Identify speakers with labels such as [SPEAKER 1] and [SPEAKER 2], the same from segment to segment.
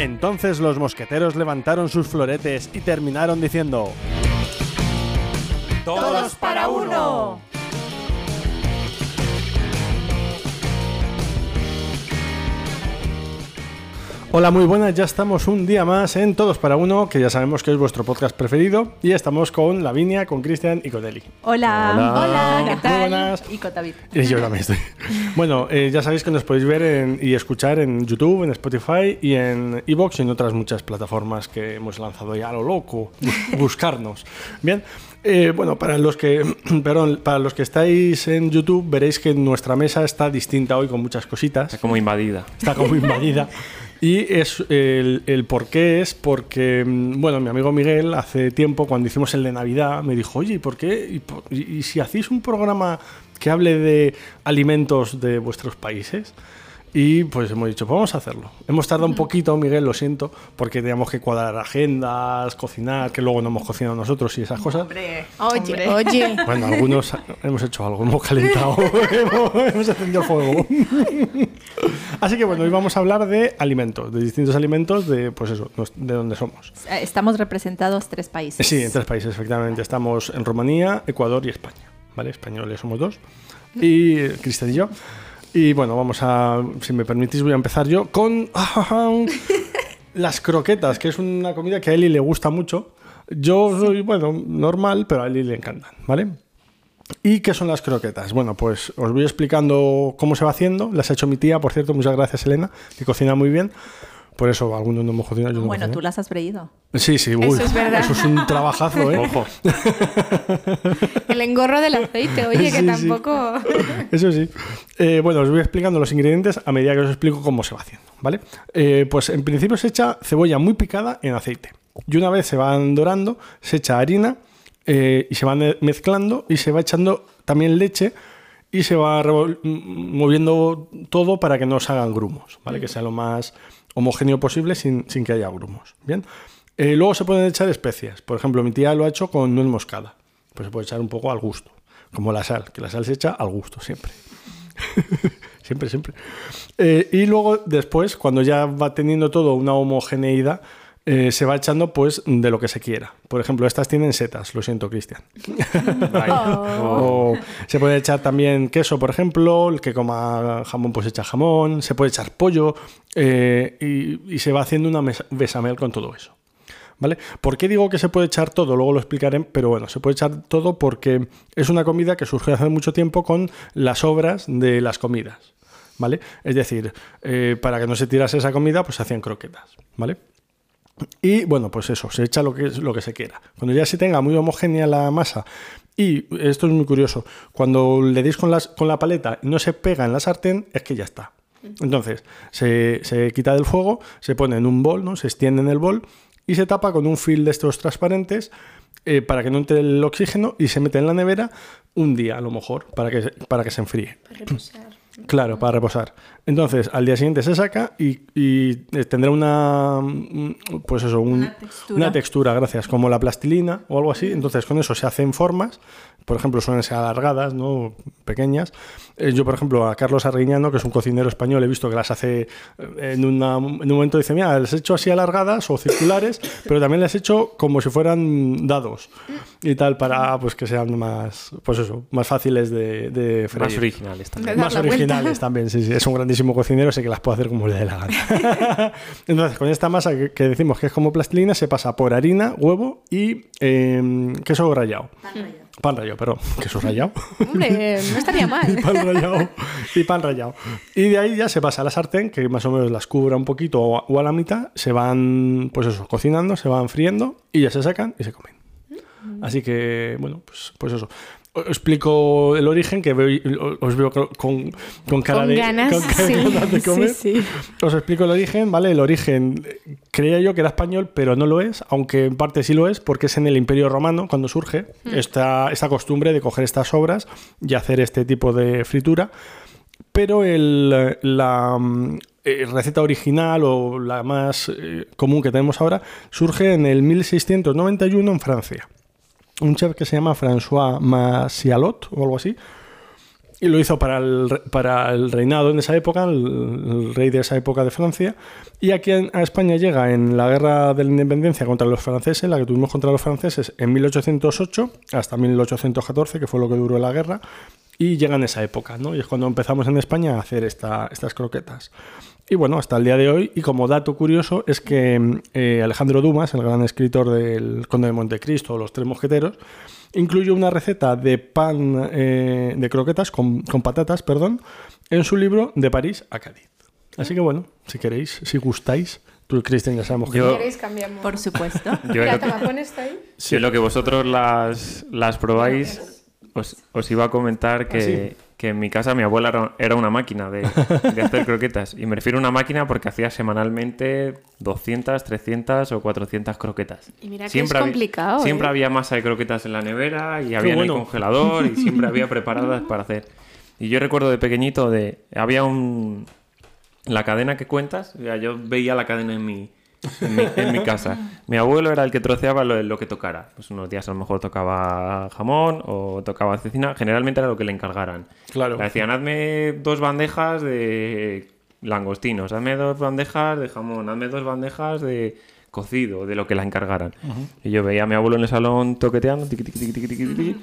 [SPEAKER 1] Entonces los mosqueteros levantaron sus floretes y terminaron diciendo...
[SPEAKER 2] ¡Todos para uno!
[SPEAKER 1] Hola, muy buenas, ya estamos un día más en Todos para Uno, que ya sabemos que es vuestro podcast preferido, y estamos con Lavinia, con Cristian y con Eli.
[SPEAKER 3] Hola, hola, ¿qué
[SPEAKER 1] Muy
[SPEAKER 3] tal?
[SPEAKER 1] buenas.
[SPEAKER 3] Y con David.
[SPEAKER 1] Y yo también estoy. Bueno, eh, ya sabéis que nos podéis ver en- y escuchar en YouTube, en Spotify y en Evox y en otras muchas plataformas que hemos lanzado ya a lo loco. Bus- Buscarnos. Bien. eh, bueno, para los que perdón, para los que estáis en YouTube veréis que nuestra mesa está distinta hoy con muchas cositas.
[SPEAKER 4] Está como invadida.
[SPEAKER 1] Está como invadida. Y es el, el por qué es porque, mm, bueno, mi amigo Miguel hace tiempo, cuando hicimos el de Navidad, me dijo, oye, ¿y por qué? ¿Y, y si hacéis un programa que hable de alimentos de vuestros países? Y pues hemos dicho, pues vamos a hacerlo. Hemos tardado un poquito, Miguel, lo siento, porque teníamos que cuadrar agendas, cocinar, que luego no hemos cocinado nosotros y esas cosas.
[SPEAKER 3] Hombre,
[SPEAKER 2] Oye, oye.
[SPEAKER 1] Bueno, algunos hemos hecho algo, hemos calentado, hemos, hemos encendido fuego. Así que bueno, hoy vamos a hablar de alimentos, de distintos alimentos de, pues eso, de donde somos.
[SPEAKER 3] Estamos representados tres países.
[SPEAKER 1] Sí, en tres países, efectivamente. Estamos en Rumanía, Ecuador y España. ¿Vale? Españoles somos dos. Y eh, Cristian y yo. Y bueno, vamos a, si me permitís, voy a empezar yo con las croquetas, que es una comida que a Eli le gusta mucho. Yo soy, bueno, normal, pero a Eli le encantan, ¿vale? ¿Y qué son las croquetas? Bueno, pues os voy explicando cómo se va haciendo. Las ha hecho mi tía, por cierto, muchas gracias, Elena, que cocina muy bien. Por eso algunos no hemos cocinado, yo no
[SPEAKER 3] Bueno,
[SPEAKER 1] cocino.
[SPEAKER 3] tú las has freído.
[SPEAKER 1] Sí, sí, uy,
[SPEAKER 2] Eso es verdad.
[SPEAKER 1] Eso es un trabajazo, ¿eh?
[SPEAKER 4] Ojo.
[SPEAKER 2] El engorro del aceite, oye, que
[SPEAKER 1] sí.
[SPEAKER 2] tampoco.
[SPEAKER 1] Eso sí. Eh, bueno, os voy explicando los ingredientes a medida que os explico cómo se va haciendo, ¿vale? Eh, pues en principio se echa cebolla muy picada en aceite. Y una vez se van dorando, se echa harina eh, y se van eh, mezclando y se va echando también leche y se va moviendo todo para que no se hagan grumos, ¿vale? Que sea lo más homogéneo posible sin, sin que haya grumos, ¿bien? Eh, luego se pueden echar especias. Por ejemplo, mi tía lo ha hecho con nuez moscada. Pues se puede echar un poco al gusto. Como la sal, que la sal se echa al gusto siempre. siempre, siempre. Eh, y luego, después, cuando ya va teniendo todo una homogeneidad, eh, se va echando pues de lo que se quiera. Por ejemplo, estas tienen setas, lo siento, Cristian.
[SPEAKER 4] Oh.
[SPEAKER 1] O se puede echar también queso, por ejemplo. El que coma jamón, pues echa jamón. Se puede echar pollo. eh, y, y se va haciendo una mesa- bechamel con todo eso. ¿Vale? ¿Por qué digo que se puede echar todo? Luego lo explicaré, pero bueno, se puede echar todo porque es una comida que surgió hace mucho tiempo con las obras de las comidas. ¿Vale? Es decir, eh, para que no se tirase esa comida, pues se hacían croquetas. ¿Vale? Y bueno, pues eso, se echa lo que, lo que se quiera. Cuando ya se tenga muy homogénea la masa, y esto es muy curioso, cuando le deis con, las, con la paleta y no se pega en la sartén, es que ya está. Entonces, se, se quita del fuego, se pone en un bol, ¿no? se extiende en el bol y se tapa con un film de estos transparentes eh, para que no entre el oxígeno y se mete en la nevera un día a lo mejor para que, para que se enfríe. Claro, para reposar. Entonces, al día siguiente se saca y, y, eh, tendrá una, mm, pues eso, un-
[SPEAKER 3] Una textura.
[SPEAKER 1] una textura, gracias, como la plastilina o algo así. Entonces, con eso se hacen formas, por ejemplo, suelen ser alargadas, ¿no? Pequeñas. Eh, yo, por ejemplo, a Carlos Arguiñano, que es un cocinero español, he visto que las hace eh, en, una- en un momento, dice, mira, las he hecho así alargadas o circulares, pero también las he hecho como si fueran dados y tal, para pues que sean más, pues eso, más fáciles de, de freír.
[SPEAKER 4] Más originales también.
[SPEAKER 1] Más
[SPEAKER 2] vuelta.
[SPEAKER 1] originales también, sí, sí. Es un grandísimo cocinero, sé que las puede hacer como le dé la gana. Entonces, con esta masa que, que decimos que es como plastilina, se pasa por harina, huevo y eh, queso rallado. Pan rallado, perdón. Queso rallado.
[SPEAKER 2] Hombre, no estaría
[SPEAKER 1] y
[SPEAKER 2] mal.
[SPEAKER 1] pan rallado. Y pan rallado. Y de ahí ya se pasa a la sartén, que más o menos las cubra un poquito o a, o a la mitad. Se van, pues eso, cocinando, se van friendo y ya se sacan y se comen. Así que, bueno, pues, pues eso. Os explico el origen, que veo- os veo con, con cara
[SPEAKER 2] Con
[SPEAKER 1] de,
[SPEAKER 2] ganas,
[SPEAKER 1] con cara
[SPEAKER 2] sí,
[SPEAKER 1] de comer.
[SPEAKER 2] sí, sí.
[SPEAKER 1] Os explico el origen, ¿vale? El origen creía yo que era español, pero no lo es, aunque en parte sí lo es, porque es en el Imperio Romano cuando surge esta, esta costumbre de coger estas obras y hacer este tipo de fritura. Pero el- la eh, receta original o la más eh, común que tenemos ahora surge en el 1691 en Francia. Un chef que se llama François Massialot o algo así. y lo hizo para el, para el reinado en esa época, el, el rey de esa época de Francia. Y aquí a España llega en la guerra de la independencia contra los franceses, la que tuvimos contra los franceses en 1808 hasta 1814, que fue lo que duró la guerra. Y llega en esa época, ¿no? Y es cuando empezamos en España a hacer esta- estas croquetas. Y bueno, hasta el día de hoy, y como dato curioso, es que eh, Alejandro Dumas, el gran escritor del Conde de Montecristo o Los Tres Mosqueteros, incluyó una receta de pan eh, de croquetas con, con patatas, perdón, en su libro De París a Cádiz. Así que bueno, si queréis, si gustáis, tú y Cristian ya sabemos que
[SPEAKER 4] Yo-
[SPEAKER 2] Si queréis, cambiamos.
[SPEAKER 3] Por supuesto.
[SPEAKER 4] Yo lo,
[SPEAKER 2] pon esto ahí.
[SPEAKER 4] yo lo que vosotros las, las probáis, os, os iba a comentar que, que en mi casa mi abuela era, una máquina de, de hacer croquetas. Y me refiero a una máquina porque hacía semanalmente 200, 300 o 400 croquetas.
[SPEAKER 2] Y mira que es
[SPEAKER 4] había-
[SPEAKER 2] complicado,
[SPEAKER 4] Siempre
[SPEAKER 2] ¿eh?
[SPEAKER 4] había masa de croquetas en la nevera y había en el congelador y siempre había preparadas para hacer. Y yo recuerdo de pequeñito de... Había un... La cadena que cuentas, o sea, yo veía la cadena en mi, en mi, en mi casa. Mi abuelo era el que troceaba lo, lo que tocara. Pues unos días a lo mejor tocaba jamón o tocaba cecina. Generalmente era lo que le encargaran.
[SPEAKER 1] Claro.
[SPEAKER 4] Le decían, hazme dos bandejas de langostinos, hazme dos bandejas de jamón, hazme dos bandejas de cocido, de lo que la encargaran. Y yo veía a mi abuelo en el salón toqueteando, tiqui, tiqui, tiqui,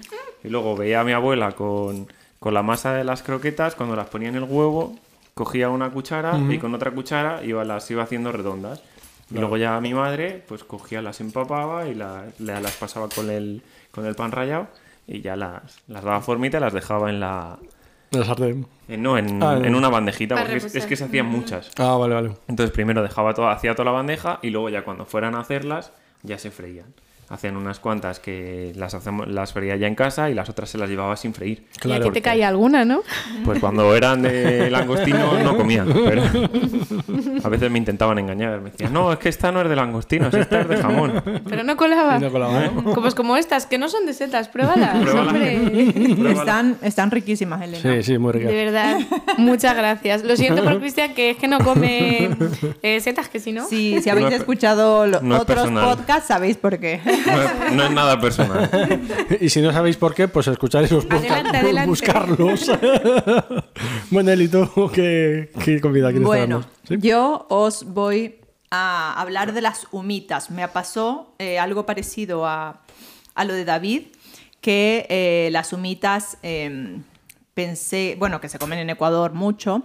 [SPEAKER 4] y luego veía a mi abuela con, con la masa de las croquetas, cuando las ponía en el huevo, cogía una cuchara y con otra cuchara iba, las iba haciendo redondas. Y luego ya mi madre, pues cogía, las empapaba y la- la- las pasaba con el, con el pan rallado y ya las, las daba formita y las dejaba en la...
[SPEAKER 1] la sartén.
[SPEAKER 4] en- no, en,
[SPEAKER 1] Ah,
[SPEAKER 4] en
[SPEAKER 1] en-
[SPEAKER 4] una bandejita, porque es, que se hacían muchas.
[SPEAKER 1] Ah, vale, vale.
[SPEAKER 4] Entonces primero dejaba todo, hacía toda la bandeja y luego ya cuando fueran a hacerlas ya se freían. Hacían unas cuantas que las hacemos, las freía ya en casa y las otras se las llevaba sin freír.
[SPEAKER 2] Y aquí te caía alguna, ¿no?
[SPEAKER 4] Pues cuando eran de langostino no comía. Pero a veces me intentaban engañar. Me decían, no, es que esta no es de langostinos, esta es de jamón.
[SPEAKER 2] Pero no colaba.
[SPEAKER 1] No colaba, ¿no?
[SPEAKER 2] Como, pues como estas, que no son de setas, pruébalas,
[SPEAKER 4] Pruébala.
[SPEAKER 2] hombre.
[SPEAKER 4] Pruébala.
[SPEAKER 3] Están, están riquísimas, Elena.
[SPEAKER 1] Sí, sí, muy rica.
[SPEAKER 2] De verdad, muchas gracias. Lo siento por Cristian, que es que no come eh, setas, que si no.
[SPEAKER 3] Sí, si habéis
[SPEAKER 4] No
[SPEAKER 3] escuchado
[SPEAKER 4] no
[SPEAKER 3] otros podcasts, sabéis por qué.
[SPEAKER 4] No es, no es nada personal.
[SPEAKER 1] Y si no sabéis por qué, pues escuchar esos podcasts, buscarlos. bueno, Eli, ¿tú qué, qué comida quieres
[SPEAKER 3] Bueno,
[SPEAKER 1] traernos? ¿Sí?
[SPEAKER 3] yo os voy a hablar de las humitas. Me pasó eh, algo parecido a, a lo de David, que eh, las humitas eh, pensé, bueno, que se comen en Ecuador mucho,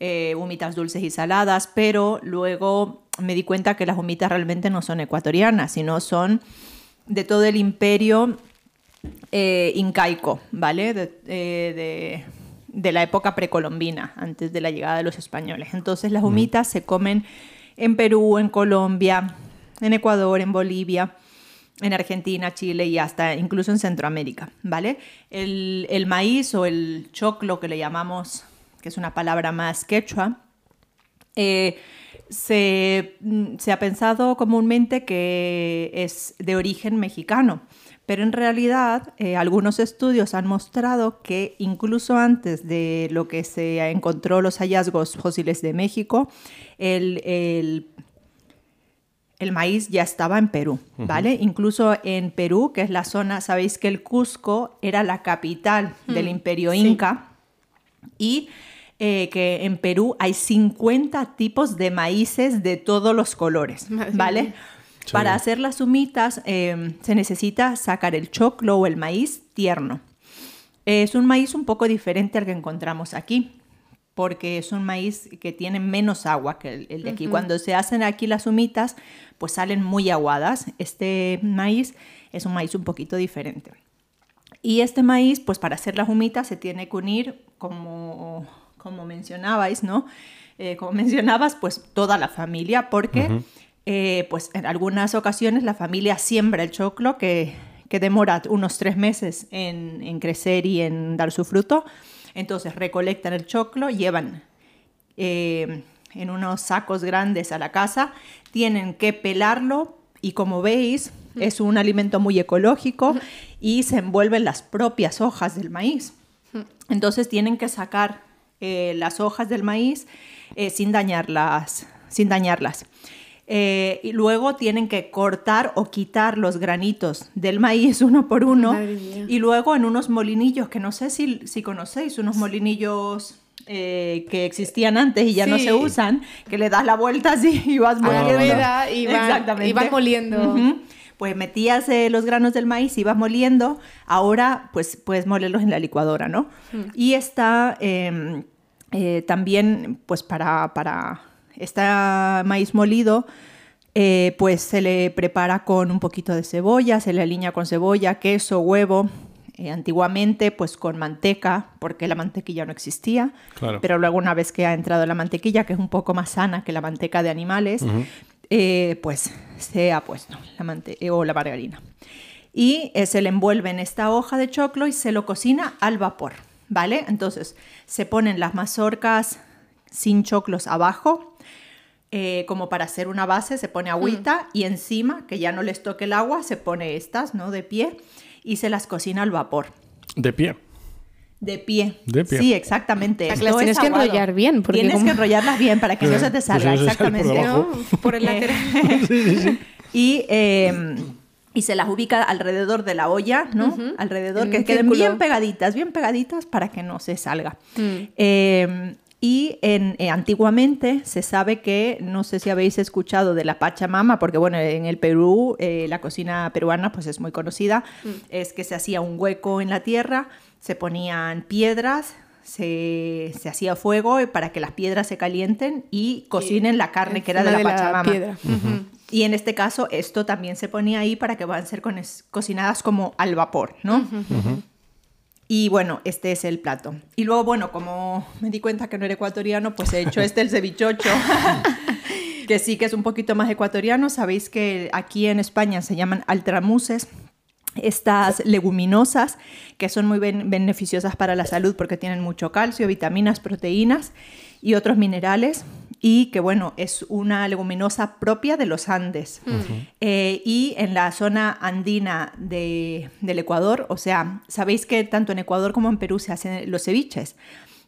[SPEAKER 3] eh, humitas dulces y saladas, pero luego me di cuenta que las humitas realmente no son ecuatorianas, sino son de todo el imperio eh, incaico, ¿vale? De, eh, de- de la época precolombina, antes de la llegada de los españoles. Entonces las humitas se comen en Perú, en Colombia, en Ecuador, en Bolivia, en Argentina, Chile y hasta incluso en Centroamérica, ¿vale? El, el maíz o el choclo que le llamamos, que es una palabra más quechua, eh, se, mm, se ha pensado comúnmente que es de origen mexicano, pero en realidad eh, algunos estudios han mostrado que incluso antes de lo que se encontró los hallazgos fósiles de México, el, el el maíz ya estaba en Perú, ¿vale? Incluso en Perú, que es la zona, sabéis que el Cusco era la capital del imperio inca y eh, que en Perú hay 50 tipos de maíces de todos los colores, ¿vale?
[SPEAKER 1] Sí.
[SPEAKER 3] Para hacer las humitas eh, se necesita sacar el choclo o el maíz tierno. Es un maíz un poco diferente al que encontramos aquí, porque es un maíz que tiene menos agua que el, el de aquí. Cuando se hacen aquí las humitas, pues salen muy aguadas. Este maíz es un maíz un poquito diferente. Y este maíz, pues para hacer las humitas se tiene que unir, como, como mencionabais, ¿no? Eh, como mencionabas, pues toda la familia, porque eh, pues en algunas ocasiones la familia siembra el choclo que, que demora unos tres meses en, en crecer y en dar su fruto. Entonces recolectan el choclo, llevan eh, en unos sacos grandes a la casa, tienen que pelarlo y como veis es un alimento muy ecológico y se envuelven las propias hojas del maíz. Entonces tienen que sacar eh, las hojas del maíz eh, sin dañarlas. Sin dañarlas. Eh, y luego tienen que cortar o quitar los granitos del maíz uno por uno. Y luego en unos molinillos, que no sé si, si conocéis, unos molinillos eh, que existían antes y ya no se usan, que le das la vuelta así y vas moliendo.
[SPEAKER 2] y van-
[SPEAKER 3] Exactamente.
[SPEAKER 2] y van moliendo.
[SPEAKER 3] Pues metías eh, los granos del maíz, ibas moliendo, ahora pues puedes molerlos en la licuadora, ¿no? Y está eh, también, pues para, para este maíz molido, eh, pues se le prepara con un poquito de cebolla, se le alinea con cebolla, queso, huevo. eh, antiguamente, pues con manteca, porque la mantequilla no existía.
[SPEAKER 1] Claro.
[SPEAKER 3] Pero luego, una vez que ha entrado la mantequilla, que es un poco más sana que la manteca de animales, eh, pues se ha puesto la mante eh, o la margarina. Y se le envuelve en esta hoja de choclo y se lo cocina al vapor, ¿vale? Entonces se ponen las mazorcas sin choclos abajo, eh, como para hacer una base, se pone agüita y encima, que ya no les toque el agua, se pone estas, ¿no? De pie y se las cocina al vapor.
[SPEAKER 1] De pie.
[SPEAKER 3] De pie.
[SPEAKER 1] De pie.
[SPEAKER 3] Sí, exactamente.
[SPEAKER 2] O sea, las
[SPEAKER 3] es
[SPEAKER 2] tienes que enrollar bien, porque
[SPEAKER 3] Tienes
[SPEAKER 2] como-
[SPEAKER 3] que enrollarlas bien para que no se te
[SPEAKER 1] Pues
[SPEAKER 3] salga,
[SPEAKER 1] sale por
[SPEAKER 3] exactamente.
[SPEAKER 1] abajo.
[SPEAKER 2] ¿no? Por el lateral.
[SPEAKER 3] Y, eh, y se las ubica alrededor de la olla, ¿no? Alrededor,
[SPEAKER 2] En
[SPEAKER 3] que queden
[SPEAKER 2] círculo.
[SPEAKER 3] bien pegaditas, bien pegaditas para que no se salga.
[SPEAKER 2] Mm.
[SPEAKER 3] Eh, y en, eh, antiguamente se sabe que, no sé si habéis escuchado de la Pachamama, porque bueno, en el Perú, eh, la cocina peruana pues es muy conocida, es que se hacía un hueco en la tierra, se ponían piedras, se, se hacía fuego para que las piedras se calienten y cocinen la carne que era de la
[SPEAKER 2] Encima
[SPEAKER 3] Pachamama.
[SPEAKER 2] piedra. Ujú.
[SPEAKER 3] Y en este caso, esto también se ponía ahí para que van a ser cocinadas como al vapor, ¿no? Y bueno, este es el plato. Y luego, bueno, como me di cuenta que no era ecuatoriano, pues he hecho este, el cevichocho, que sí que es un poquito más ecuatoriano. Sabéis que aquí en España se llaman altramuses. Estas leguminosas que son muy ben- beneficiosas para la salud porque tienen mucho calcio, vitaminas, proteínas y otros minerales y que bueno, es una leguminosa propia de los Andes. Eh, y en la zona andina de- del Ecuador, o sea, sabéis que tanto en Ecuador como en Perú se hacen los ceviches,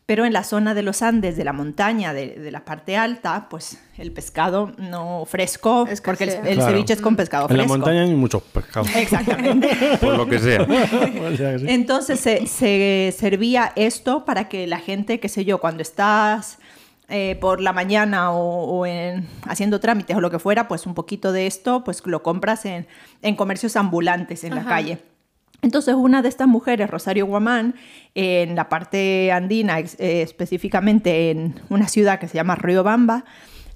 [SPEAKER 3] pero en la zona de los Andes, de la montaña, de, de la parte alta, pues el pescado no fresco, porque el, el
[SPEAKER 1] Claro.
[SPEAKER 3] ceviche es con pescado
[SPEAKER 1] En la
[SPEAKER 3] fresco.
[SPEAKER 1] montaña hay muchos pescados.
[SPEAKER 3] Exactamente.
[SPEAKER 4] Por lo que sea.
[SPEAKER 3] Entonces se, se servía esto para que la gente, qué sé yo, cuando estás eh, por la mañana o, o en- haciendo trámites o lo que fuera, pues un poquito de esto, pues lo compras en, en comercios ambulantes en la calle. Entonces una de estas mujeres, Rosario Guamán, en la parte andina, eh, específicamente en una ciudad que se llama Riobamba,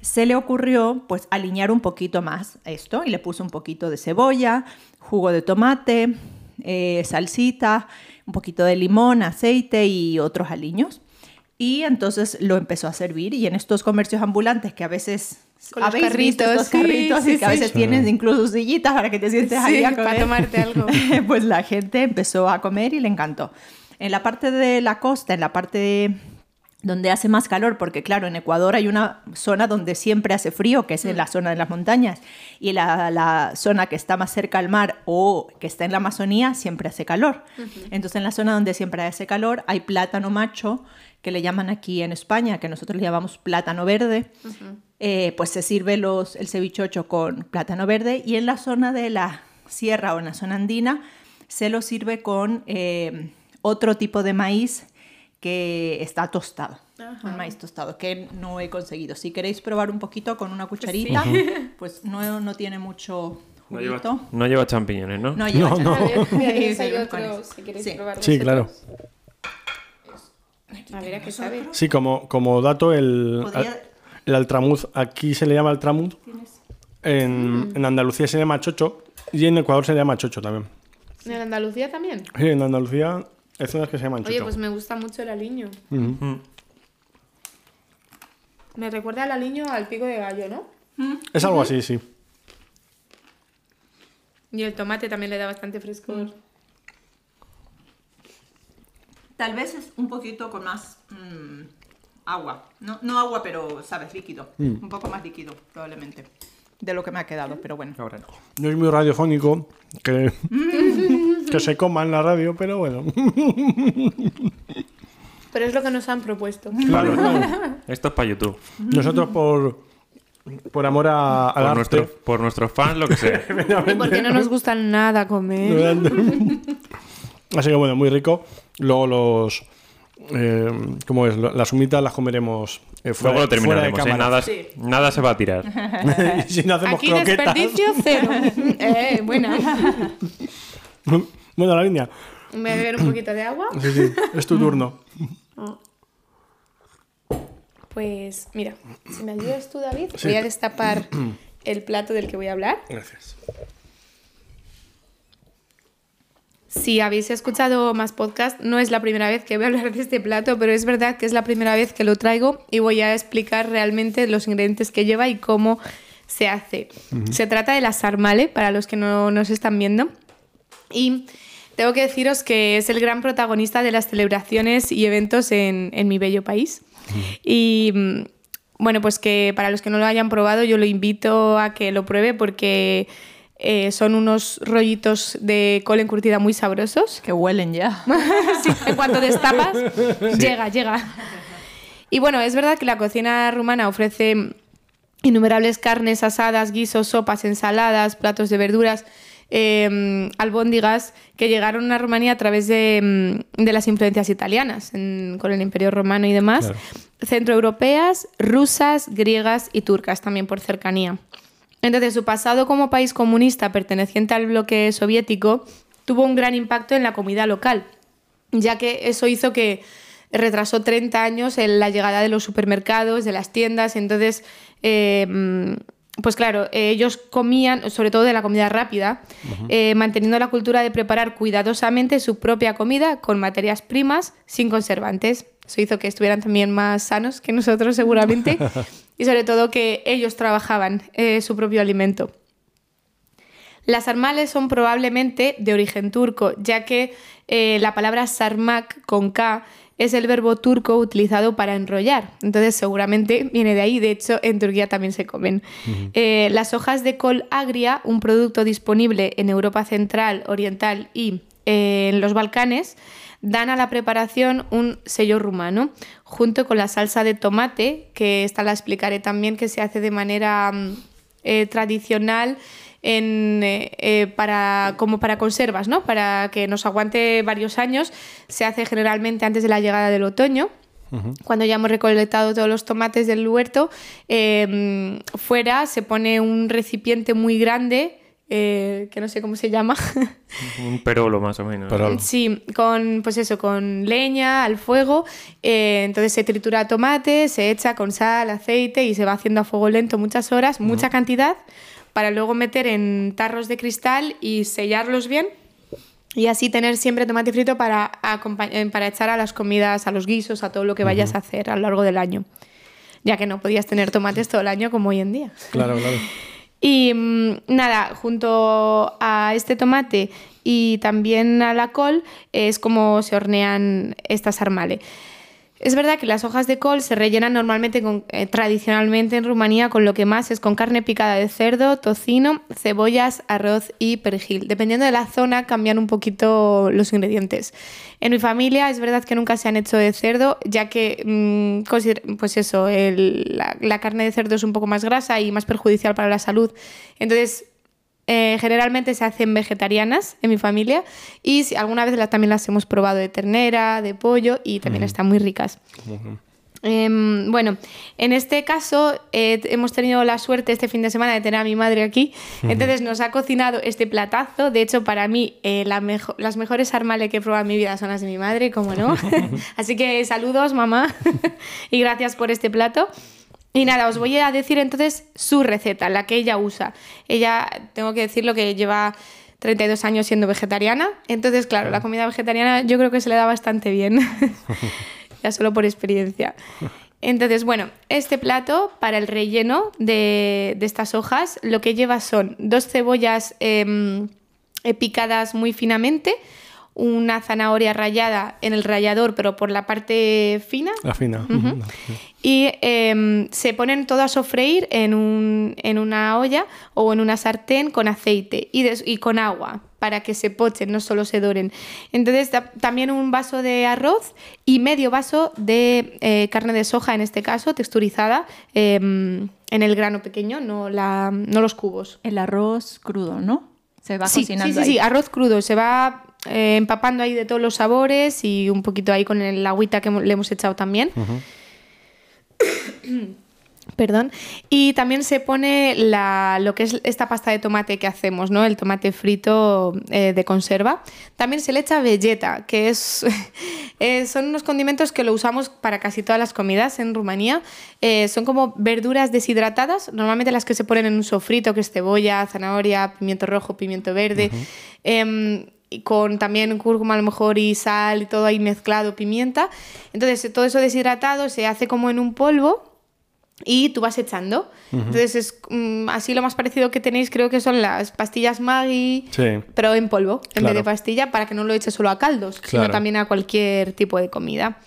[SPEAKER 3] se le ocurrió pues alinear un poquito más esto y le puso un poquito de cebolla, jugo de tomate, eh, salsita, un poquito de limón, aceite y otros aliños. Y entonces lo empezó a servir y en estos comercios ambulantes que a veces
[SPEAKER 2] Con los
[SPEAKER 3] habéis visto
[SPEAKER 2] carritos,
[SPEAKER 3] estos
[SPEAKER 2] sí,
[SPEAKER 3] carritos
[SPEAKER 2] sí,
[SPEAKER 3] y que a
[SPEAKER 2] sí.
[SPEAKER 3] veces tienes incluso sillitas para que te sientes ahí
[SPEAKER 2] Sí,
[SPEAKER 3] a
[SPEAKER 2] para
[SPEAKER 3] comer.
[SPEAKER 2] tomarte algo.
[SPEAKER 3] pues la gente empezó a comer y le encantó. En la parte de la costa, en la parte donde hace más calor, porque claro, en Ecuador hay una zona donde siempre hace frío, que es en la zona de las montañas, y la, la zona que está más cerca al mar o que está en la Amazonía siempre hace calor. Entonces en la zona donde siempre hace calor hay plátano macho, que le llaman aquí en España, que nosotros le llamamos plátano verde, eh, pues se sirve los, el cevichocho con plátano verde y en la zona de la sierra o en la zona andina se lo sirve con eh, otro tipo de maíz que está tostado, un maíz tostado que no he conseguido. Si queréis probar un poquito con una cucharita, pues no, no tiene mucho
[SPEAKER 4] No lleva, no champiñones, ¿no?
[SPEAKER 3] No lleva
[SPEAKER 1] No, no.
[SPEAKER 2] Ver, mira,
[SPEAKER 3] Sí,
[SPEAKER 2] ahí
[SPEAKER 3] seguimos con
[SPEAKER 2] otro,
[SPEAKER 3] eso.
[SPEAKER 2] si queréis
[SPEAKER 3] Sí.
[SPEAKER 2] probar
[SPEAKER 1] Sí,
[SPEAKER 2] vosotros.
[SPEAKER 1] claro.
[SPEAKER 2] A ver a qué sabe.
[SPEAKER 1] Sí, como, como dato, el,
[SPEAKER 3] Podría-
[SPEAKER 1] el altramuz aquí se le llama altramuz, en, en Andalucía se llama chocho y en Ecuador se llama chocho también.
[SPEAKER 2] ¿En Andalucía también?
[SPEAKER 1] Sí, en Andalucía hay zonas que se llaman
[SPEAKER 2] Oye,
[SPEAKER 1] chocho.
[SPEAKER 2] pues me gusta mucho el aliño.
[SPEAKER 4] Mm.
[SPEAKER 2] Me recuerda el aliño al pico de gallo, ¿no?
[SPEAKER 1] Es algo así, sí.
[SPEAKER 2] Y el tomate también le da bastante frescor.
[SPEAKER 3] Tal vez es un poquito con más mm, agua. No, no agua, pero, ¿sabes? Líquido. Un poco más líquido, probablemente. De lo que me ha quedado, pero bueno.
[SPEAKER 4] Ahora no.
[SPEAKER 1] No es muy radiofónico que, que se coma en la radio, pero bueno.
[SPEAKER 2] Pero es lo que nos han propuesto.
[SPEAKER 1] Claro, claro.
[SPEAKER 4] Esto es para YouTube.
[SPEAKER 1] Nosotros por por amor a,
[SPEAKER 4] Por, nuestro, por nuestros fans, lo que sea.
[SPEAKER 2] Porque no nos gusta nada comer.
[SPEAKER 1] Así que bueno, muy rico. Luego los. Eh, ¿Cómo es? Las humitas las comeremos eh, fuera,
[SPEAKER 4] Luego lo
[SPEAKER 1] fuera de
[SPEAKER 4] terminaremos, ¿eh? Nada,
[SPEAKER 2] Sí.
[SPEAKER 4] nada se va a tirar.
[SPEAKER 1] y si no hacemos
[SPEAKER 2] Aquí
[SPEAKER 1] croquetas.
[SPEAKER 2] desperdicio cero. eh, buena.
[SPEAKER 1] Bueno, la línea.
[SPEAKER 2] Me voy a beber un poquito de agua.
[SPEAKER 1] Sí, sí, es tu turno.
[SPEAKER 2] Pues mira, si me ayudas tú, David,
[SPEAKER 1] Sí.
[SPEAKER 2] voy a destapar el plato del que voy a hablar.
[SPEAKER 1] Gracias.
[SPEAKER 2] Si habéis escuchado más podcast, no es la primera vez que voy a hablar de este plato, pero es verdad que es la primera vez que lo traigo y voy a explicar realmente los ingredientes que lleva y cómo se hace. Se trata de la sarmale, para los que no nos están viendo. Y tengo que deciros que es el gran protagonista de las celebraciones y eventos en, en mi bello país. Y mm, bueno, pues que para los que no lo hayan probado, yo lo invito a que lo pruebe porque eh, son unos rollitos de col encurtida muy sabrosos.
[SPEAKER 3] Que huelen ya.
[SPEAKER 2] Sí, en cuanto destapas, llega, llega. Y bueno, es verdad que la cocina rumana ofrece innumerables carnes asadas, guisos, sopas, ensaladas, platos de verduras, eh, albóndigas, que llegaron a Rumanía a través de, mm, de las influencias italianas, en- con el Imperio Romano y demás,
[SPEAKER 1] Claro.
[SPEAKER 2] centroeuropeas, rusas, griegas y turcas también por cercanía. Entonces, su pasado como país comunista perteneciente al bloque soviético tuvo un gran impacto en la comida local, ya que eso hizo que retrasó 30 años en la llegada de los supermercados, de las tiendas, entonces, eh, mm, pues claro, ellos comían, sobre todo de la comida rápida, eh, manteniendo la cultura de preparar cuidadosamente su propia comida con materias primas sin conservantes. Eso hizo que estuvieran también más sanos que nosotros seguramente y sobre todo que ellos trabajaban eh, su propio alimento. Las sarmales son probablemente de origen turco, ya que eh, la palabra sarmak con K es el verbo turco utilizado para enrollar. Entonces seguramente viene de ahí. De hecho, en Turquía también se comen. Eh, las hojas de col agria, un producto disponible en Europa Central, Oriental y eh, en los Balcanes, dan a la preparación un sello rumano, junto con la salsa de tomate, que esta la explicaré también, que se hace de manera mm, eh, tradicional en, eh, eh, para, como para conservas, ¿no? Para que nos aguante varios años. Se hace generalmente antes de la llegada del otoño. Cuando ya hemos recolectado todos los tomates del huerto, eh, fuera se pone un recipiente muy grande, eh, que no sé cómo se llama,
[SPEAKER 4] Un perolo, más o menos.
[SPEAKER 1] Perolo.
[SPEAKER 2] Sí, con pues eso, con leña al fuego. eh, entonces se tritura tomate, se echa con sal, aceite y se va haciendo a fuego lento muchas horas, mucha cantidad, para luego meter en tarros de cristal y sellarlos bien. Y así tener siempre tomate frito para, eh, para echar a las comidas, a los guisos, a todo lo que vayas a hacer a lo largo del año. Ya que no podías tener tomates todo el año como hoy en día.
[SPEAKER 1] Claro, claro.
[SPEAKER 2] Y mm, nada, junto a este tomate y también a la col es como se hornean estas sarmale. Es verdad que las hojas de col se rellenan normalmente, eh, tradicionalmente en Rumanía, con lo que más es con carne picada de cerdo, tocino, cebollas, arroz y perejil. Dependiendo de la zona, cambian un poquito los ingredientes. En mi familia es verdad que nunca se han hecho de cerdo, ya que, mm, pues eso, la, la carne de cerdo es un poco más grasa y más perjudicial para la salud. Entonces, eh, generalmente se hacen vegetarianas en mi familia y si- alguna vez la- también las hemos probado de ternera, de pollo y también están muy ricas. Em, bueno, en este caso eh, hemos tenido la suerte este fin de semana de tener a mi madre aquí, entonces nos ha cocinado este platazo. De hecho, para mí eh, la mejo- las mejores armales que he probado en mi vida son las de mi madre, como no. Así que saludos, mamá, y gracias por este plato. Y nada, os voy a decir entonces su receta, la que ella usa. Ella, tengo que decirlo que lleva 32 años siendo vegetariana, entonces claro, la comida vegetariana yo creo que se le da bastante bien, ya solo por experiencia. Entonces, bueno, este plato para el relleno de, de estas hojas lo que lleva son dos cebollas em, eh, picadas muy finamente, una zanahoria rallada en el rallador, pero por la parte fina,
[SPEAKER 1] La fina.
[SPEAKER 2] Y em, se ponen todo a sofreír en, un- en una olla o en una sartén con aceite y, des- y con agua. para que se pochen, no solo se doren. Entonces, ta- también un vaso de arroz y medio vaso de eh, carne de soja, en este caso, texturizada eh, en el grano pequeño, no, la, no los cubos.
[SPEAKER 3] El arroz crudo, ¿no? Se va
[SPEAKER 2] Sí,
[SPEAKER 3] cocinando
[SPEAKER 2] sí, sí,
[SPEAKER 3] ahí.
[SPEAKER 2] sí, arroz crudo. Se va eh, empapando ahí de todos los sabores y un poquito ahí con el agüita que le hemos echado también. Perdón. Y también se pone la, lo que es esta pasta de tomate que hacemos, ¿no? El tomate frito eh, de conserva. También se le echa vegeta, que es, eh, son unos condimentos que lo usamos para casi todas las comidas en Rumanía. Eh, son como verduras deshidratadas, normalmente las que se ponen en un sofrito, que es cebolla, zanahoria, pimiento rojo, pimiento verde. Em, y con también cúrcuma a lo mejor y sal y todo ahí mezclado, pimienta. Entonces todo eso deshidratado se hace como en un polvo y tú vas echando. Entonces es mm, así lo más parecido que tenéis creo que son las pastillas Maggi,
[SPEAKER 1] Sí.
[SPEAKER 2] pero en polvo en vez
[SPEAKER 1] Claro.
[SPEAKER 2] de pastilla para que no lo eches solo a caldos,
[SPEAKER 1] Claro.
[SPEAKER 2] sino también a cualquier tipo de comida.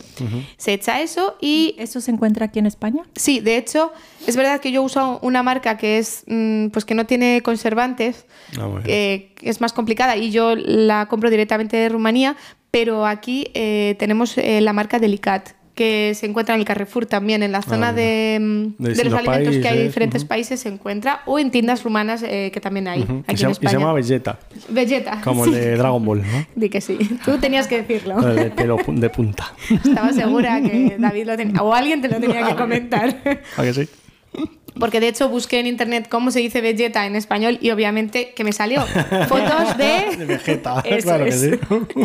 [SPEAKER 2] Se echa eso y
[SPEAKER 3] ¿Eso se encuentra aquí en España?
[SPEAKER 2] Sí, de hecho, es verdad que yo uso una marca que es mm, pues que no tiene conservantes,
[SPEAKER 1] Ah, bien.
[SPEAKER 2] que es más complicada y yo la compro directamente de Rumanía, pero aquí eh, tenemos eh, la marca Delicat que se encuentra en el Carrefour también, en la zona
[SPEAKER 1] Ah,
[SPEAKER 2] de,
[SPEAKER 1] De
[SPEAKER 2] de los alimentos que hay en
[SPEAKER 1] países,
[SPEAKER 2] diferentes
[SPEAKER 1] ujú.
[SPEAKER 2] países se encuentra, o en tiendas rumanas eh, que también hay
[SPEAKER 1] Ujú. Y
[SPEAKER 2] aquí
[SPEAKER 1] se,
[SPEAKER 2] en
[SPEAKER 1] y se
[SPEAKER 2] España.
[SPEAKER 1] llama Vegeta,
[SPEAKER 2] Vegeta.
[SPEAKER 1] como
[SPEAKER 2] sí.
[SPEAKER 1] el de Dragon Ball, ¿no?
[SPEAKER 2] Di que sí, tú tenías que decirlo.
[SPEAKER 1] De pelo de punta.
[SPEAKER 2] Estaba segura que David lo tenía, o alguien te lo tenía que comentar.
[SPEAKER 1] ¿A que sí?
[SPEAKER 2] Porque de hecho busqué en internet cómo se dice Vegeta en español y obviamente que me salió fotos de...
[SPEAKER 1] De Vegeta,
[SPEAKER 2] Eso
[SPEAKER 1] claro que sí.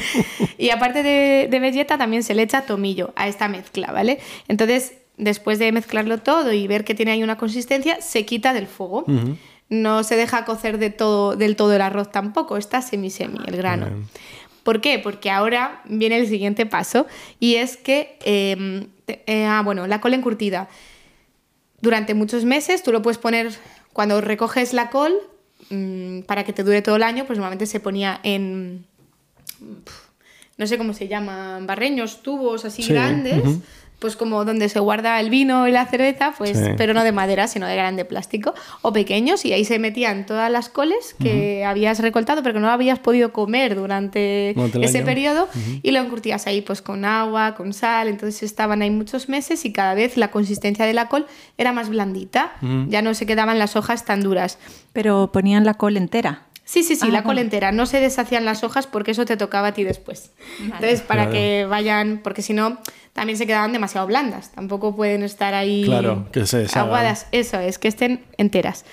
[SPEAKER 2] Y aparte de, de Vegeta también se le echa tomillo a esta mezcla, ¿vale? Entonces, después de mezclarlo todo y ver que tiene ahí una consistencia, se quita del fuego. No se deja cocer de todo, del todo el arroz tampoco, está semi-semi el grano. ¿Por qué? Porque ahora viene el siguiente paso y es que, eh, te- eh, ah, bueno, la col encurtida. Durante muchos meses tú lo puedes poner, cuando recoges la col, mm, para que te dure todo el año, pues normalmente se ponía en, no sé cómo se llaman, barreños, tubos así
[SPEAKER 1] Sí,
[SPEAKER 2] grandes. Pues como donde se guarda el vino y la cerveza, pues,
[SPEAKER 1] Sí.
[SPEAKER 2] pero no de madera, sino de grande plástico, o pequeños, y ahí se metían todas las coles que habías recoltado, pero que no habías podido comer durante ese
[SPEAKER 1] año.
[SPEAKER 2] periodo, y lo encurtías ahí pues con agua, con sal, entonces estaban ahí muchos meses y cada vez la consistencia de la col era más blandita, ya no se quedaban las hojas tan duras.
[SPEAKER 3] Pero ponían la col entera.
[SPEAKER 2] Sí, sí, sí,
[SPEAKER 3] Ah,
[SPEAKER 2] la col
[SPEAKER 3] vale.
[SPEAKER 2] entera. No se deshacían las hojas porque eso te tocaba a ti después. Entonces, para
[SPEAKER 1] Claro.
[SPEAKER 2] que vayan, porque si no, también se quedaban demasiado blandas. Tampoco pueden estar ahí
[SPEAKER 1] Claro, que se
[SPEAKER 2] aguadas. Eso es, que estén enteras.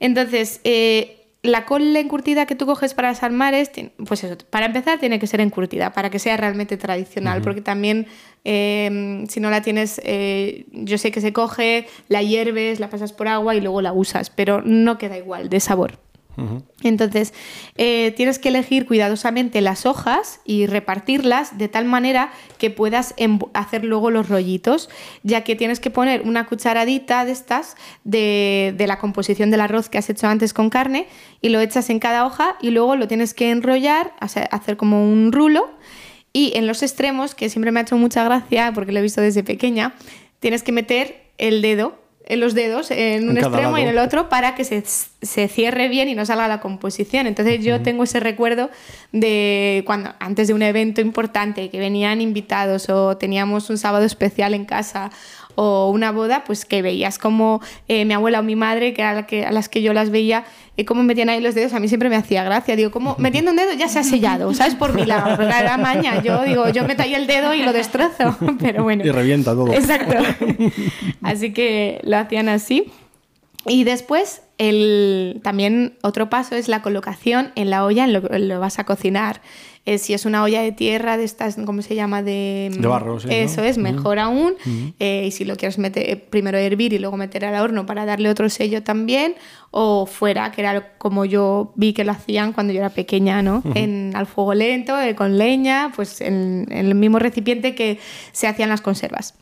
[SPEAKER 2] Entonces, eh, la col encurtida que tú coges para salmares, ti- pues eso, para empezar tiene que ser encurtida, para que sea realmente tradicional, porque también eh, si no la tienes, eh, yo sé que se coge, la hierves, la pasas por agua y luego la usas, pero no queda igual de sabor. Entonces, eh, tienes que elegir cuidadosamente las hojas y repartirlas de tal manera que puedas hacer luego los rollitos, ya que tienes que poner una cucharadita de estas de, de la composición del arroz que has hecho antes con carne y lo echas en cada hoja y luego lo tienes que enrollar, hacer como un rulo. Y en los extremos, que siempre me ha hecho mucha gracia porque lo he visto desde pequeña, tienes que meter el dedo en los dedos en un
[SPEAKER 1] En
[SPEAKER 2] extremo y en el otro para que se, se cierre bien y no salga la composición. Entonces yo tengo ese recuerdo de cuando antes de un evento importante que venían invitados o teníamos un sábado especial en casa o una boda, pues que veías como eh, mi abuela o mi madre, que, era la que a las que yo las veía, eh, cómo metían ahí los dedos, a mí siempre me hacía gracia. Digo, como metiendo un dedo ya se ha sellado, ¿sabes? Por milagro, porque era maña. Yo digo, yo meto ahí el dedo y lo destrozo, pero bueno.
[SPEAKER 1] Y revienta todo.
[SPEAKER 2] Exacto. Así que lo hacían así. Y después, el, también otro paso es la colocación en la olla, en lo que lo vas a cocinar. Eh, si es una olla de tierra, de estas, ¿cómo se llama? De,
[SPEAKER 1] De barro, sí, ¿no?
[SPEAKER 2] Eso es, mejor aún. Eh, y si lo quieres meter, eh, primero hervir y luego meter al horno para darle otro sello también. O fuera, que era como yo vi que lo hacían cuando yo era pequeña, ¿no? en, al fuego lento, eh, con leña, pues en, en el mismo recipiente que se hacían las conservas.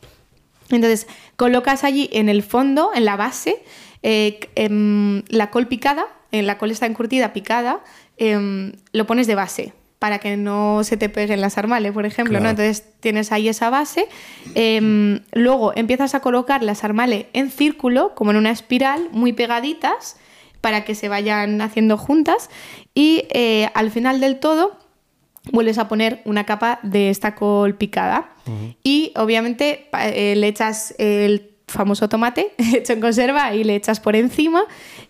[SPEAKER 2] Entonces, colocas allí en el fondo, en la base, eh, em, la col picada, eh, la col está encurtida, picada, em, lo pones de base para que no se te peguen las armales, por ejemplo. ¿no? Entonces tienes ahí esa base. em, luego empiezas a colocar las armales en círculo, como en una espiral, muy pegaditas, para que se vayan haciendo juntas y eh, al final del todo vuelves a poner una capa de esta col picada y obviamente eh, le echas el famoso tomate hecho en conserva y le echas por encima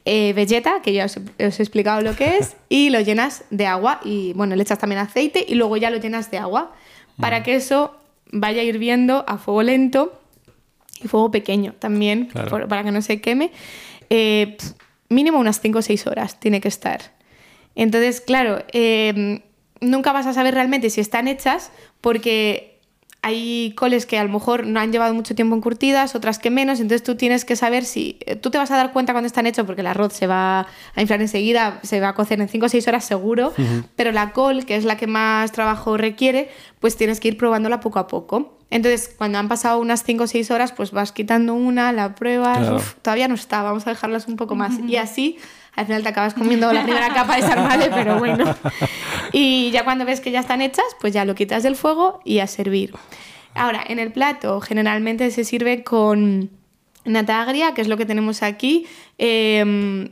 [SPEAKER 2] eh, vegeta, que ya os, he- os he explicado lo que es, y lo llenas de agua y bueno, le echas también aceite y luego ya lo llenas de agua para que eso vaya hirviendo a fuego lento y fuego pequeño también,
[SPEAKER 1] Claro.
[SPEAKER 2] por- para que no se queme. Eh, mínimo unas 5 o 6 horas tiene que estar. Entonces, claro, eh, nunca vas a saber realmente si están hechas porque hay coles que a lo mejor no han llevado mucho tiempo encurtidas, otras que menos, entonces tú tienes que saber si... eh, Tú te vas a dar cuenta cuando están hechos porque el arroz se va a inflar enseguida, se va a cocer en 5 o 6 horas seguro, pero la col, que es la que más trabajo requiere, pues tienes que ir probándola poco a poco. Entonces, cuando han pasado unas 5 o 6 horas, pues vas quitando una, la pruebas,
[SPEAKER 1] Claro.
[SPEAKER 2] uf, todavía no está, vamos a dejarlas un poco más. Y así, al final te acabas comiendo la primera capa de sarmale, pero bueno. Y ya cuando ves que ya están hechas, pues ya lo quitas del fuego y a servir. Ahora, en el plato generalmente se sirve con nata agria, que es lo que tenemos aquí, eh,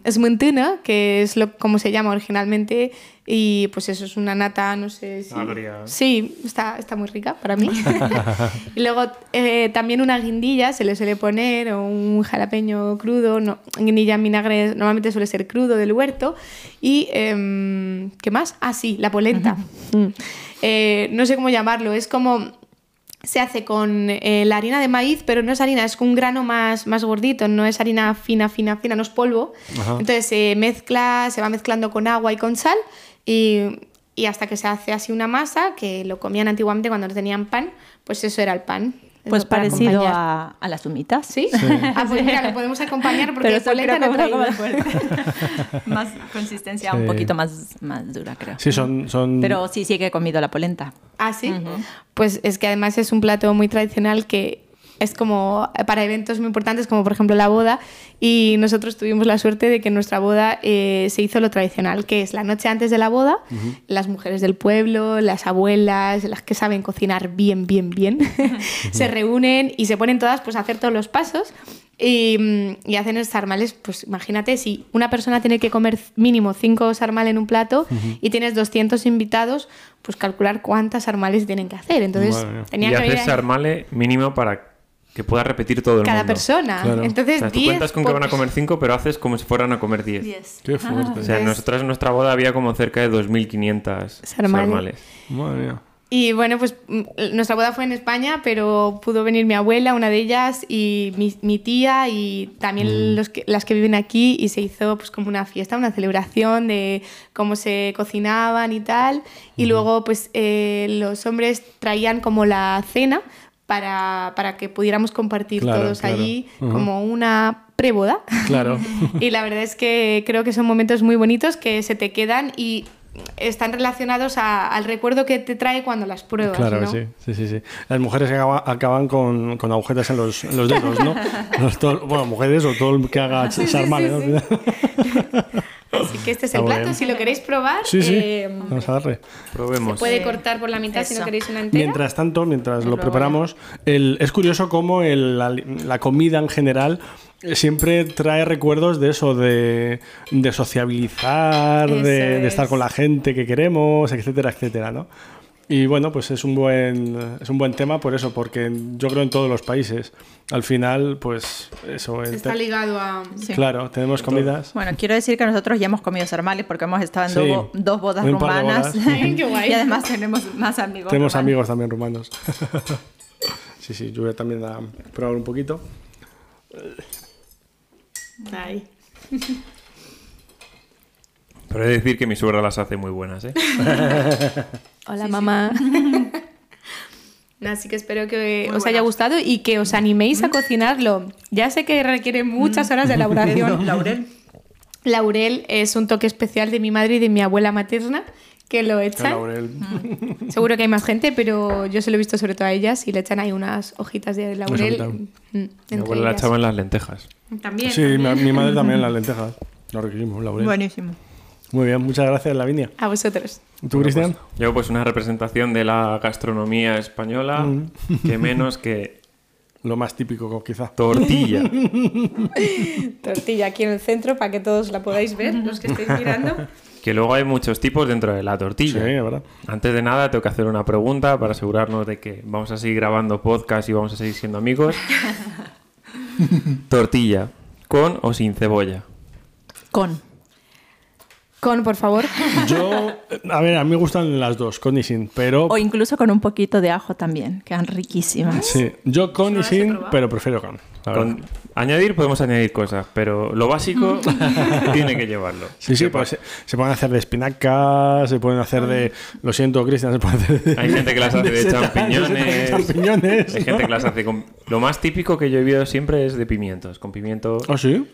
[SPEAKER 2] que es lo, como se llama originalmente, y pues eso es una nata, no sé si...
[SPEAKER 4] Agria.
[SPEAKER 2] Sí, está, está muy rica para mí. y luego eh, también una guindilla se le suele poner, o un jalapeño crudo, no, guindilla en vinagre normalmente suele ser crudo del huerto. Y, em, ¿qué más? Ah, sí, la polenta. Mm. Eh, no sé cómo llamarlo, es como... Se hace con eh, la harina de maíz, pero no es harina, es un grano más, más gordito, no es harina fina, fina, fina, no es polvo.
[SPEAKER 1] Ajá.
[SPEAKER 2] Entonces se mezcla, se va mezclando con agua y con sal y, y hasta que se hace así una masa, que lo comían antiguamente cuando no tenían pan, pues eso era el pan.
[SPEAKER 3] Pues parecido a, a las humitas.
[SPEAKER 2] ¿Sí? Ah, pues mira, lo podemos acompañar porque
[SPEAKER 3] Pero
[SPEAKER 2] el
[SPEAKER 3] eso
[SPEAKER 2] polenta
[SPEAKER 3] creo
[SPEAKER 2] no traído.
[SPEAKER 3] más consistencia,
[SPEAKER 1] Sí.
[SPEAKER 3] un poquito más, más dura, creo.
[SPEAKER 1] Sí, son, son
[SPEAKER 3] Pero sí, sí que he comido la polenta.
[SPEAKER 2] Ah, sí. Pues es que además es un plato muy tradicional que es como para eventos muy importantes, como por ejemplo la boda. Y nosotros tuvimos la suerte de que en nuestra boda eh, se hizo lo tradicional, que es la noche antes de la boda, las mujeres del pueblo, las abuelas, las que saben cocinar bien, bien, bien, se reúnen y se ponen todas pues, a hacer todos los pasos. Y, mm, y hacen sarmales, pues imagínate, si una persona tiene que comer mínimo 5 sarmales en un plato y tienes 200 invitados, pues calcular cuántas sarmales tienen que hacer. Entonces,
[SPEAKER 1] mía.
[SPEAKER 2] tenían
[SPEAKER 4] y
[SPEAKER 2] que
[SPEAKER 4] haces
[SPEAKER 2] venir
[SPEAKER 4] sarmale mínimo para que pueda repetir todo el
[SPEAKER 2] cada
[SPEAKER 4] mundo.
[SPEAKER 2] persona.
[SPEAKER 1] Claro.
[SPEAKER 4] O
[SPEAKER 2] Entonces,
[SPEAKER 4] sea, tú
[SPEAKER 2] 10
[SPEAKER 4] cuentas con que van a comer 5, pero haces como si fueran a comer 10.
[SPEAKER 1] Qué fuerte.
[SPEAKER 4] O sea,
[SPEAKER 2] Es-
[SPEAKER 4] nosotras en nuestra boda había como cerca de 2.500
[SPEAKER 2] Sarmale.
[SPEAKER 4] sarmales.
[SPEAKER 1] Madre mía.
[SPEAKER 2] Y bueno, pues mm, nuestra boda fue en España, pero pudo venir mi abuela, una de ellas, y mi, mi tía, y también los que- las que viven aquí, y se hizo pues como una fiesta, una celebración de cómo se cocinaban y tal. Y luego pues eh, los hombres traían como la cena para, para que pudiéramos compartir
[SPEAKER 1] Claro,
[SPEAKER 2] todos
[SPEAKER 1] claro.
[SPEAKER 2] allí como una preboda.
[SPEAKER 1] Claro.
[SPEAKER 2] y la verdad es que creo que son momentos muy bonitos que se te quedan y están relacionados a- al recuerdo que te trae cuando las pruebas.
[SPEAKER 1] Claro
[SPEAKER 2] ¿no?
[SPEAKER 1] sí, sí, sí, sí. Las mujeres acaba- acaban con, con agujetas en los, en los dedos, ¿no? Los bueno, mujeres o todo el que haga
[SPEAKER 2] Sí, sí,
[SPEAKER 1] sarmale,
[SPEAKER 2] sí,
[SPEAKER 1] ¿no?
[SPEAKER 2] Así que este es el plato. Si lo queréis probar,
[SPEAKER 1] Sí, sí.
[SPEAKER 2] eh,
[SPEAKER 1] Vamos a darle.
[SPEAKER 4] Probemos.
[SPEAKER 2] puede cortar por la mitad si no queréis una entera.
[SPEAKER 1] Mientras tanto, mientras lo preparamos, el- es curioso cómo el- la, la comida en general eh, siempre trae recuerdos de eso, de, de sociabilizar, de, de estar
[SPEAKER 2] es.
[SPEAKER 1] con la gente que queremos, etcétera, etcétera, ¿no? Y bueno, pues es un buen es un buen tema por eso, porque yo creo en todos los países. Al final, pues eso. el
[SPEAKER 2] Está ligado a...
[SPEAKER 3] Sí.
[SPEAKER 1] Claro, tenemos comidas.
[SPEAKER 3] Bueno, quiero decir que nosotros ya hemos comido sarmales porque hemos estado en
[SPEAKER 1] Sí.
[SPEAKER 3] dos, bo- dos bodas rumanas.
[SPEAKER 1] bodas.
[SPEAKER 2] Ay, qué guay.
[SPEAKER 3] y además tenemos más amigos.
[SPEAKER 1] Tenemos
[SPEAKER 3] rumanos.
[SPEAKER 1] amigos también rumanos. sí, sí, yo voy a también a probar un poquito.
[SPEAKER 2] Ay.
[SPEAKER 4] Pero he de decir que mi suegra las hace muy buenas, ¿eh?
[SPEAKER 2] Hola, mamá. Así que espero que
[SPEAKER 3] Muy
[SPEAKER 2] os haya gustado y que os animéis a cocinarlo. Ya sé que requiere muchas horas de elaboración.
[SPEAKER 3] Laurel.
[SPEAKER 2] Laurel es un toque especial de mi madre y de mi abuela materna que lo echan.
[SPEAKER 1] laurel.
[SPEAKER 2] Seguro que hay más gente, pero yo se lo he visto sobre todo a ellas y le echan ahí unas hojitas de laurel. mm,
[SPEAKER 4] Mi abuela la echaba en las lentejas.
[SPEAKER 2] También.
[SPEAKER 1] Sí, mi,
[SPEAKER 2] también.
[SPEAKER 1] mi madre también las lentejas. Lo requerimos, laurel.
[SPEAKER 3] Buenísimo.
[SPEAKER 1] Muy bien, muchas gracias, Lavinia.
[SPEAKER 2] A vosotros.
[SPEAKER 1] ¿Y tú, Cristian?
[SPEAKER 4] Yo pues una representación de la gastronomía española,
[SPEAKER 1] Mm.
[SPEAKER 4] que menos que
[SPEAKER 1] lo más típico quizá.
[SPEAKER 4] Tortilla.
[SPEAKER 2] Tortilla aquí en el centro para que todos la podáis ver, los que estáis mirando.
[SPEAKER 4] que luego hay muchos tipos dentro de la
[SPEAKER 1] Sí,
[SPEAKER 4] tortilla.
[SPEAKER 1] es verdad.
[SPEAKER 4] Antes de nada, tengo que hacer una pregunta para asegurarnos de que vamos a seguir grabando podcast y vamos a seguir siendo amigos. Tortilla, ¿con o sin cebolla?
[SPEAKER 3] Con.
[SPEAKER 2] Con, por favor.
[SPEAKER 1] Yo, a ver, a mí me gustan las dos, con y sin, pero...
[SPEAKER 3] O incluso con un poquito de ajo también. Quedan riquísimas.
[SPEAKER 1] Sí, yo con y sin, pero prefiero con.
[SPEAKER 4] Con- añadir, podemos añadir cosas, pero lo básico tiene que llevarlo.
[SPEAKER 1] Sí, sí, pues se, se pueden hacer de espinacas, se pueden hacer de... Lo siento, Cristian, se pueden hacer de...
[SPEAKER 4] Hay gente que las hace de
[SPEAKER 1] setas,
[SPEAKER 4] champiñones.
[SPEAKER 1] champiñones,
[SPEAKER 4] Hay gente que las hace con... Lo más típico que yo he visto siempre es de pimientos. Con pimiento...
[SPEAKER 1] ¿Ah, sí?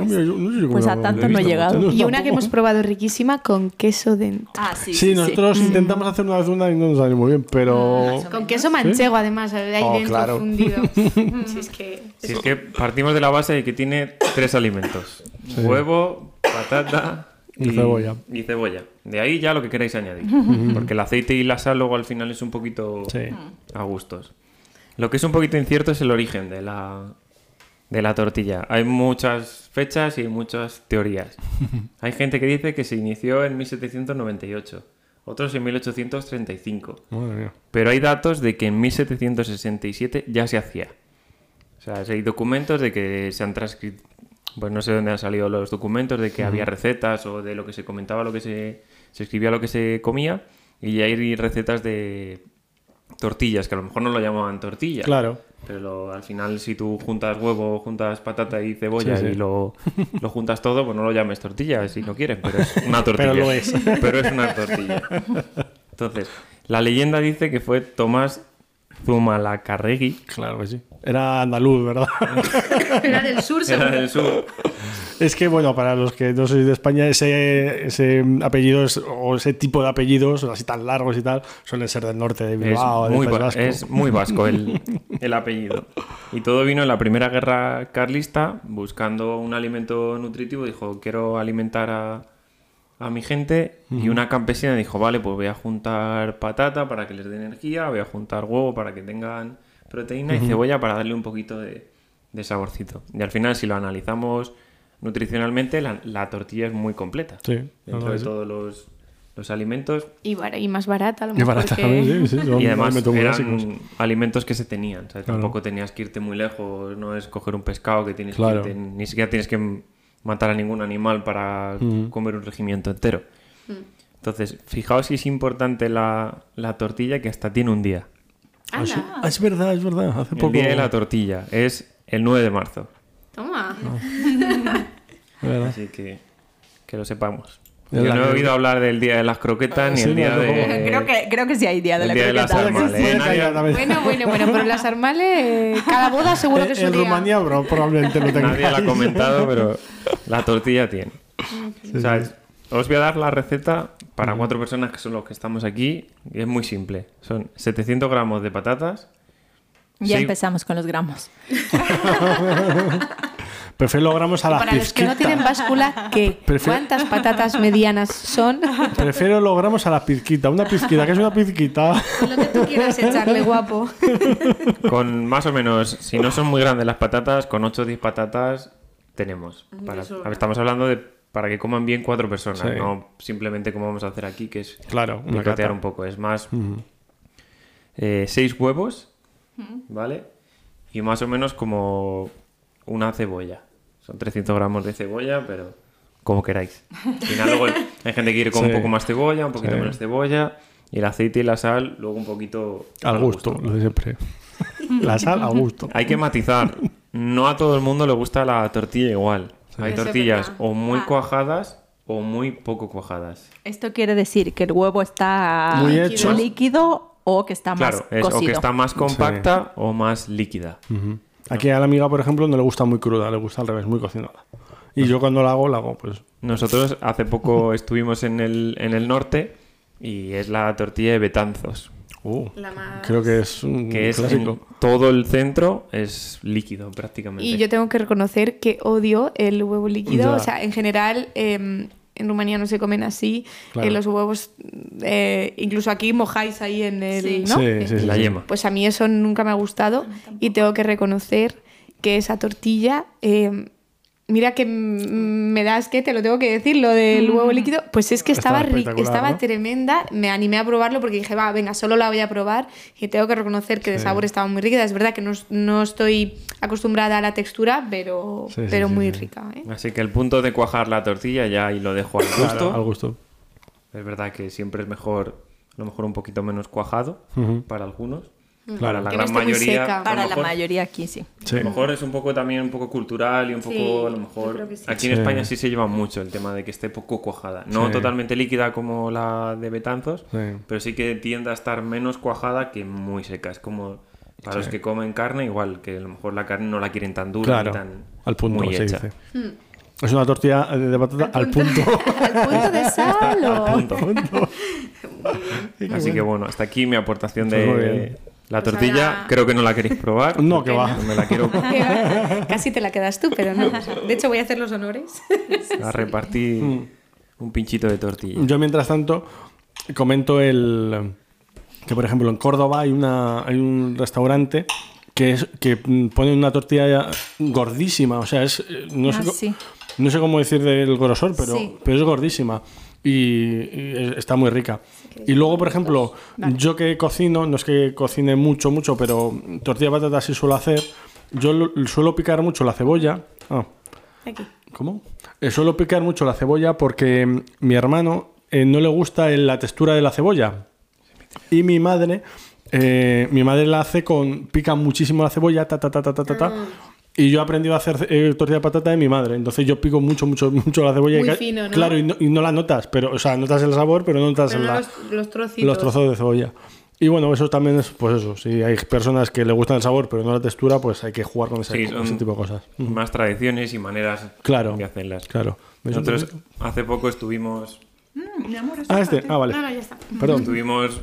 [SPEAKER 1] Mira, yo no sé si
[SPEAKER 3] pues a tanto no he llegado.
[SPEAKER 1] mucho.
[SPEAKER 2] Y una que hemos probado riquísima con queso dentro.
[SPEAKER 3] Ah, sí.
[SPEAKER 1] Sí, nosotros intentamos hacer una vez una y no nos salió muy bien, pero...
[SPEAKER 2] Con queso manchego, además, ahí
[SPEAKER 1] Oh,
[SPEAKER 2] dentro
[SPEAKER 1] claro.
[SPEAKER 2] fundido. Si es que.
[SPEAKER 4] Si es que partimos de la base de que tiene tres alimentos. Huevo, patata
[SPEAKER 1] Y cebolla.
[SPEAKER 4] y cebolla. De ahí ya lo que queráis añadir. Porque el aceite y la sal luego al final es un poquito
[SPEAKER 1] Sí.
[SPEAKER 4] a gustos. Lo que es un poquito incierto es el origen de la, de la tortilla. Hay muchas fechas y muchas teorías. Hay gente que dice que se inició en 1798, otros en 1835.
[SPEAKER 1] Madre mía.
[SPEAKER 4] Pero hay datos de que en 1767 ya se hacía. O sea, hay documentos de que se han transcrito. Pues no sé dónde han salido los documentos de que había recetas o de lo que se comentaba, lo que se, se escribía, lo que se comía. Y hay recetas de tortillas, que a lo mejor no lo llamaban tortilla.
[SPEAKER 1] Claro.
[SPEAKER 4] Pero lo- al final, si tú juntas huevo, juntas patata y cebolla
[SPEAKER 1] Sí, sí.
[SPEAKER 4] y lo, lo juntas todo, pues no lo llames tortilla si no quieres, pero es una tortilla.
[SPEAKER 1] Pero lo es.
[SPEAKER 4] Pero es una tortilla. Entonces, la leyenda dice que fue Tomás Zumalacárregui,
[SPEAKER 1] Claro que sí. Era andaluz, ¿verdad?
[SPEAKER 2] Era del sur,
[SPEAKER 4] era del sur.
[SPEAKER 1] Es que, bueno, para los que no sois de España, ese, ese apellido es- o ese tipo de apellidos, así tan largos y tal, suelen ser del norte de
[SPEAKER 4] Es
[SPEAKER 1] Bilbao, del
[SPEAKER 4] muy,
[SPEAKER 1] Vasco.
[SPEAKER 4] es muy vasco el, el apellido. Y todo vino en la primera guerra carlista, buscando un alimento nutritivo. Dijo, quiero alimentar a, a mi gente. Y una campesina dijo, vale, pues voy a juntar patata para que les dé energía, voy a juntar huevo para que tengan proteína y cebolla para darle un poquito de, de saborcito. Y al final, si lo analizamos nutricionalmente, la, la tortilla es muy completa.
[SPEAKER 1] Sí,
[SPEAKER 4] Dentro de
[SPEAKER 1] sí.
[SPEAKER 4] todos los, los alimentos
[SPEAKER 2] Y, bar- y más barata, a lo
[SPEAKER 1] Y
[SPEAKER 2] mejor.
[SPEAKER 1] barata
[SPEAKER 2] que-
[SPEAKER 1] también, sí, sí, son
[SPEAKER 4] y además eran
[SPEAKER 1] básicos.
[SPEAKER 4] alimentos que se tenían. o sea,
[SPEAKER 1] Claro.
[SPEAKER 4] Tampoco tenías que irte muy lejos, no es coger un pescado que tienes
[SPEAKER 1] Claro.
[SPEAKER 4] que irte- ni siquiera tienes que matar a ningún animal para comer un regimiento entero. Entonces, fijaos si es importante la, la tortilla que hasta tiene un día.
[SPEAKER 1] Ah, Ah, es verdad, es verdad. Hace
[SPEAKER 4] El
[SPEAKER 1] poco.
[SPEAKER 4] día de la tortilla es el 9 de marzo.
[SPEAKER 2] toma.
[SPEAKER 1] verdad.
[SPEAKER 4] Así que que lo sepamos. Yo
[SPEAKER 1] la
[SPEAKER 4] no he oído hablar del día de las croquetas ni
[SPEAKER 1] Sí,
[SPEAKER 4] el día
[SPEAKER 1] no,
[SPEAKER 4] de...
[SPEAKER 3] Creo que, creo que sí hay día de
[SPEAKER 4] El
[SPEAKER 3] la
[SPEAKER 4] día de las
[SPEAKER 3] croqueta.
[SPEAKER 4] armas,
[SPEAKER 1] Puede
[SPEAKER 4] ¿eh?
[SPEAKER 2] Bueno, bueno, bueno, pero las armales, cada boda seguro que es
[SPEAKER 1] Eh, en. Rumanía, bro, probablemente lo tengáis.
[SPEAKER 4] Nadie la ha comentado, pero la tortilla tiene. O sea, os voy a dar la receta para cuatro personas que son los que estamos aquí. Y es muy simple. Son 700 gramos de patatas.
[SPEAKER 3] Ya
[SPEAKER 4] Sí.
[SPEAKER 3] empezamos con los gramos.
[SPEAKER 1] Prefiero los gramos a la
[SPEAKER 2] Para los que no tienen báscula, ¿qué?
[SPEAKER 1] Prefiero-
[SPEAKER 2] ¿Cuántas patatas medianas son?
[SPEAKER 1] Prefiero los gramos a la pizquita. Una pizquita, que es una pizquita.
[SPEAKER 2] Lo que tú quieras echarle, guapo.
[SPEAKER 4] Con más o menos, si no son muy grandes las patatas, con 8 o 10 patatas tenemos. Para-
[SPEAKER 2] eso.
[SPEAKER 4] a ver, estamos hablando de para que coman bien cuatro personas,
[SPEAKER 1] Sí.
[SPEAKER 4] no simplemente como vamos a hacer aquí, que es
[SPEAKER 1] Claro,
[SPEAKER 4] picotear un poco. Es más, eh, seis huevos, ¿vale? Y más o menos como una cebolla. Son 300 gramos de cebolla, pero como queráis. Al final luego hay gente que quiere con
[SPEAKER 1] Sí.
[SPEAKER 4] un poco más cebolla, un poquito
[SPEAKER 1] Sí.
[SPEAKER 4] menos cebolla. Y el aceite y la sal, luego un poquito...
[SPEAKER 1] Al gusto, lo de siempre. La sal al gusto.
[SPEAKER 4] Hay que matizar. No a todo el mundo le gusta la tortilla igual. Hay
[SPEAKER 2] Eso
[SPEAKER 4] tortillas o muy
[SPEAKER 3] Ah.
[SPEAKER 4] cuajadas o muy poco cuajadas.
[SPEAKER 3] Esto quiere decir que el huevo está
[SPEAKER 1] Muy
[SPEAKER 3] líquido,
[SPEAKER 1] hecho.
[SPEAKER 3] líquido o que está
[SPEAKER 4] Claro,
[SPEAKER 3] más
[SPEAKER 4] es o
[SPEAKER 3] cocido.
[SPEAKER 4] que está más compacta o más líquida.
[SPEAKER 1] Ujú. Aquí a la amiga, por ejemplo, no le gusta muy cruda, le gusta al revés, muy cocinada. Y yo cuando la hago, la hago, pues.
[SPEAKER 4] Nosotros hace poco estuvimos en el, en el norte y es la tortilla de Betanzos,
[SPEAKER 1] Uh,
[SPEAKER 2] La más-
[SPEAKER 1] creo que es un
[SPEAKER 4] que es
[SPEAKER 1] clásico.
[SPEAKER 4] en todo el centro es líquido prácticamente.
[SPEAKER 2] Y yo tengo que reconocer que odio el huevo líquido.
[SPEAKER 1] Ya.
[SPEAKER 2] O sea, en general, eh, en Rumanía no se comen así.
[SPEAKER 1] Claro.
[SPEAKER 2] Eh, los huevos, eh, incluso aquí mojáis ahí en el.
[SPEAKER 3] Sí.
[SPEAKER 2] ¿no?
[SPEAKER 1] Sí,
[SPEAKER 2] Eh,
[SPEAKER 1] sí, sí,
[SPEAKER 4] La yema.
[SPEAKER 2] Pues a mí eso nunca me ha gustado y tengo que reconocer que esa tortilla, eh, mira que mm, me das que te lo tengo que decir, lo del huevo líquido, pues es que estaba,
[SPEAKER 1] Estaba
[SPEAKER 2] estaba
[SPEAKER 1] ¿no?
[SPEAKER 2] tremenda, me animé a probarlo porque dije, va, venga, solo la voy a probar y tengo que reconocer que de sabor estaba muy rica. Es verdad que no, no estoy acostumbrada a la textura, pero,
[SPEAKER 1] Sí, sí,
[SPEAKER 2] pero
[SPEAKER 1] sí,
[SPEAKER 2] muy
[SPEAKER 1] sí.
[SPEAKER 2] rica. ¿eh?
[SPEAKER 4] Así que el punto de cuajar la tortilla ya ahí lo dejo al gusto.
[SPEAKER 1] Claro, al gusto.
[SPEAKER 4] Es verdad que siempre es mejor, a lo mejor un poquito menos cuajado para algunos. Para la gran mayoría.
[SPEAKER 3] Para la mayoría aquí sí.
[SPEAKER 1] Sí.
[SPEAKER 4] A lo mejor es un poco también un poco cultural y un poco,
[SPEAKER 2] Sí,
[SPEAKER 4] a lo mejor.
[SPEAKER 2] sí.
[SPEAKER 4] Aquí en
[SPEAKER 1] Sí.
[SPEAKER 4] España sí se lleva mucho el tema de que esté poco cuajada. No
[SPEAKER 1] Sí.
[SPEAKER 4] totalmente líquida como la de Betanzos,
[SPEAKER 1] Sí.
[SPEAKER 4] pero sí que tiende a estar menos cuajada que muy seca. Es como para los que comen carne, igual que a lo mejor la carne no la quieren tan dura
[SPEAKER 1] Claro,
[SPEAKER 4] ni tan
[SPEAKER 1] al punto
[SPEAKER 4] muy
[SPEAKER 1] se dice. Es una tortilla de patata al punto.
[SPEAKER 2] Al punto de sal. o-
[SPEAKER 4] Punto. Así que bueno, hasta aquí mi aportación
[SPEAKER 1] Pues
[SPEAKER 4] de. La
[SPEAKER 2] Pues
[SPEAKER 4] tortilla.
[SPEAKER 2] ahora-
[SPEAKER 4] Creo que no la queréis probar.
[SPEAKER 1] No, que va.
[SPEAKER 4] No me la quiero
[SPEAKER 2] Casi te la quedas tú, pero no. De hecho, voy a hacer los honores.
[SPEAKER 4] a repartir
[SPEAKER 1] Mm.
[SPEAKER 4] un pinchito de tortilla.
[SPEAKER 1] Yo, mientras tanto, comento el que, por ejemplo, en Córdoba hay, una, hay un restaurante que, es, que pone una tortilla gordísima. O sea, es. eh, No,
[SPEAKER 3] Ah, sí.
[SPEAKER 1] No sé cómo decir del grosor, pero,
[SPEAKER 3] Sí.
[SPEAKER 1] pero es gordísima. Y, y es- está muy rica. Y luego, por ejemplo, yo que cocino, no es que cocine mucho, mucho, pero tortilla de patata sí suelo hacer. Yo lo- suelo picar mucho la cebolla. Ah,
[SPEAKER 2] Aquí.
[SPEAKER 1] ¿Cómo? Eh, suelo picar mucho la cebolla porque mm, mi hermano eh, no le gusta la textura de la cebolla. Y mi madre, eh, mi madre la hace con. pica muchísimo la cebolla, ta, ta, ta, ta, ta, ta, ta.
[SPEAKER 2] Ah.
[SPEAKER 1] Y yo he aprendido a hacer eh, tortilla de patata de mi madre. Entonces yo pico mucho, mucho, mucho la cebolla. y
[SPEAKER 2] Muy
[SPEAKER 1] ca-
[SPEAKER 2] fino, ¿no?
[SPEAKER 1] Claro, y no, y no la notas, pero, o sea, notas el sabor, pero no notas
[SPEAKER 2] Pero no
[SPEAKER 1] la-
[SPEAKER 2] los, los trocitos.
[SPEAKER 1] los trozos de cebolla. Y bueno, eso también es, pues eso, si hay personas que le gustan el sabor, pero no la textura, pues hay que jugar con ese,
[SPEAKER 4] Sí,
[SPEAKER 1] con
[SPEAKER 4] son
[SPEAKER 1] ese tipo de cosas.
[SPEAKER 4] Más tradiciones y maneras
[SPEAKER 1] Claro,
[SPEAKER 4] de hacerlas.
[SPEAKER 1] claro. ¿Ves un
[SPEAKER 4] Nosotros hace poco estuvimos,
[SPEAKER 1] Ah, este. Ah, vale.
[SPEAKER 2] Está.
[SPEAKER 1] Perdón.
[SPEAKER 4] estuvimos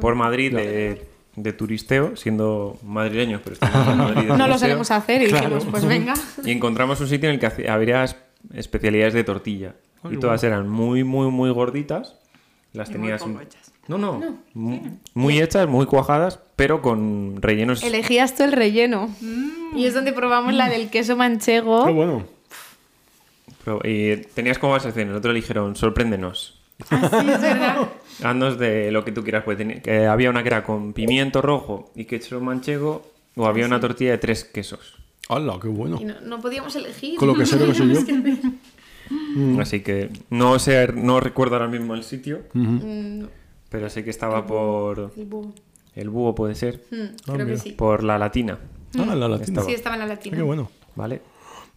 [SPEAKER 4] por Madrid de, de turisteo, siendo madrileños, pero estuvimos en Madrid
[SPEAKER 2] No lo sabemos hacer y dijimos, pues venga.
[SPEAKER 4] Y encontramos un sitio en el que habría es- especialidades de tortilla. y todas eran muy, muy, muy gorditas. Las tenías.
[SPEAKER 3] poco hechas.
[SPEAKER 4] No, no. Muy, muy hechas, muy cuajadas, pero con rellenos.
[SPEAKER 2] Elegías tú el relleno. Y es donde probamos la del queso manchego.
[SPEAKER 1] Qué bueno.
[SPEAKER 4] Pero, y tenías como varias opciones. Otro dijeron, sorpréndenos.
[SPEAKER 2] Así es verdad.
[SPEAKER 4] Haznos de lo que tú quieras. Pues que había una que era con pimiento rojo y queso manchego, o había una tortilla de tres quesos.
[SPEAKER 1] ¡Hala, qué bueno!
[SPEAKER 2] Y no, no podíamos elegir.
[SPEAKER 1] Con lo que sé que soy yo.
[SPEAKER 2] Mm.
[SPEAKER 4] Así que no sé, no recuerdo ahora mismo el sitio,
[SPEAKER 2] Mm,
[SPEAKER 4] pero sé que estaba por
[SPEAKER 2] el búho.
[SPEAKER 4] el búho, puede ser,
[SPEAKER 2] Mm, creo que sí.
[SPEAKER 4] por la latina,
[SPEAKER 1] Ah, la latina.
[SPEAKER 2] Sí, estaba en la latina.
[SPEAKER 1] Qué bueno.
[SPEAKER 4] ¿vale?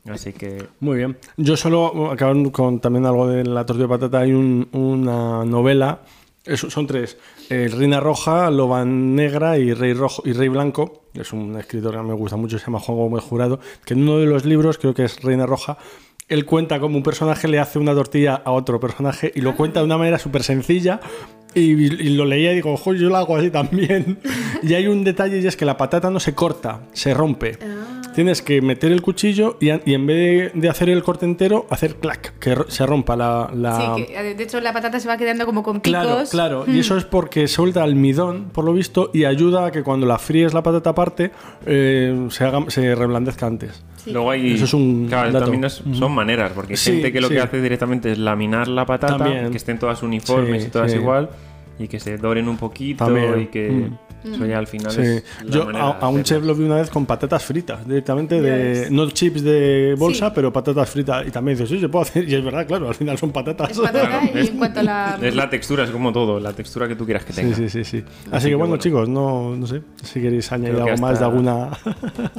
[SPEAKER 4] Así que
[SPEAKER 1] Muy bien. Yo solo, acabar con también algo de la tortilla de patata, hay un- una novela, eso, son tres, eh, Reina Roja, Loba Negra y Rey, Rojo, y Rey Blanco, es un escritor que me gusta mucho, se llama Juan Gómez Jurado, que en uno de los libros, creo que es Reina Roja, él cuenta cómo un personaje le hace una tortilla a otro personaje y lo cuenta de una manera súper sencilla. Y, y lo leía y digo, ojo, yo lo hago así también. y hay un detalle y es que la patata no se corta, se rompe. Tienes que meter el cuchillo y, en vez de, de hacer el corte entero, hacer clac, que se rompa la... la-
[SPEAKER 2] Sí, que, eh, de hecho la patata se va quedando como con picos.
[SPEAKER 1] Claro, claro. Y eso es porque suelta almidón, por lo visto, y ayuda a que cuando la fríes la patata aparte, eh, se, haga, se reblandezca antes.
[SPEAKER 4] luego hay
[SPEAKER 1] Eso es un
[SPEAKER 4] claro,
[SPEAKER 1] dato.
[SPEAKER 4] también es- son maneras, porque hay
[SPEAKER 1] Sí,
[SPEAKER 4] gente que lo
[SPEAKER 1] sí.
[SPEAKER 4] que hace directamente es laminar la patata,
[SPEAKER 1] También.
[SPEAKER 4] que estén todas uniformes
[SPEAKER 1] Sí,
[SPEAKER 4] y todas
[SPEAKER 1] sí.
[SPEAKER 4] igual y que se doren un poquito
[SPEAKER 1] También.
[SPEAKER 4] y que
[SPEAKER 1] Mm.
[SPEAKER 4] Eso ya al final
[SPEAKER 1] Sí.
[SPEAKER 4] es la
[SPEAKER 1] Yo a, a un chef lo vi una vez con patatas fritas, directamente de. No chips de bolsa,
[SPEAKER 2] Sí.
[SPEAKER 1] pero patatas fritas. Y también dices, sí, se puede hacer. Y es verdad, claro, al final son patatas.
[SPEAKER 2] Es patata
[SPEAKER 4] Claro,
[SPEAKER 2] y
[SPEAKER 4] es-
[SPEAKER 2] en cuanto a la...
[SPEAKER 4] Es la textura, es como todo, la textura que tú quieras que tenga.
[SPEAKER 1] Sí, sí, sí, sí. Así,
[SPEAKER 4] Así
[SPEAKER 1] que
[SPEAKER 4] que
[SPEAKER 1] bueno,
[SPEAKER 4] bueno.
[SPEAKER 1] chicos, no, no sé si queréis añadir algo más de
[SPEAKER 4] hasta-
[SPEAKER 1] alguna.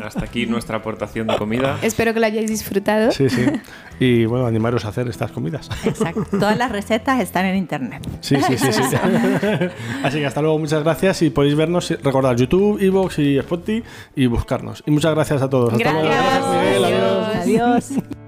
[SPEAKER 4] Hasta aquí nuestra aportación de comida.
[SPEAKER 2] Espero que lo hayáis disfrutado.
[SPEAKER 1] sí, sí. Y bueno, animaros a hacer estas comidas.
[SPEAKER 3] Exacto. Todas las recetas están en internet.
[SPEAKER 1] Sí, sí, sí. sí. Así que hasta luego, muchas gracias. Y podéis vernos, recordad YouTube, Evox y Spotify y buscarnos. Y muchas gracias a todos. Hasta luego.
[SPEAKER 2] Gracias.
[SPEAKER 1] Miguel.
[SPEAKER 3] Adiós.